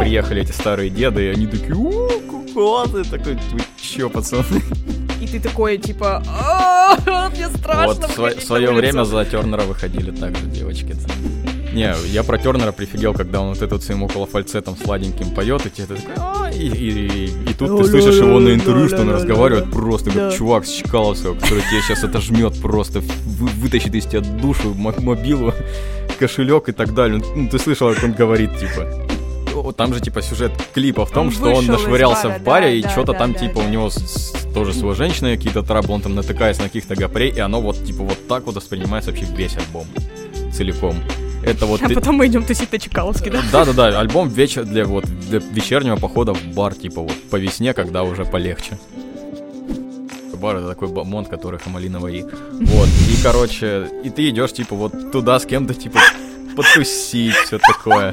Приехали эти старые деды, и они такие, у кукоты, такой, вы чё, пацаны? И ты такой, типа, «А, мне страшно. Вот в свое улицу». время за Тернера выходили также девочки. Не, я про Тернера прифигел, когда он вот этот своим около фальцетом сладеньким поет, и тебе ты такой, «А», и, и- и- и тут ты слышишь его на интервью, что он разговаривает просто как чувак с Чкаловского, который тебе сейчас это жмет просто, вы- вытащит из тебя душу, мо- мобилу, кошелек и так далее. Ну, ты слышал, как он говорит, типа. Там же, типа, сюжет клипа в том, Он что он нашвырялся бара, в баре, да, и да, что-то да, там, да, типа, да. у него с- тоже с его женщиной какие-то траблы, он там натыкается на каких-то гопрей, и оно вот, типа, вот так вот воспринимается вообще весь альбом целиком. Это вот... А ты- потом мы идем тусить на Чекаловский, да? Да-да-да, альбом вечер для вот для вечернего похода в бар, типа вот по весне, когда уже полегче. Бар это такой бомонд, который хамалиновый. Вот. И, короче, и ты идешь, типа, вот туда с кем-то, типа, потусить, все такое.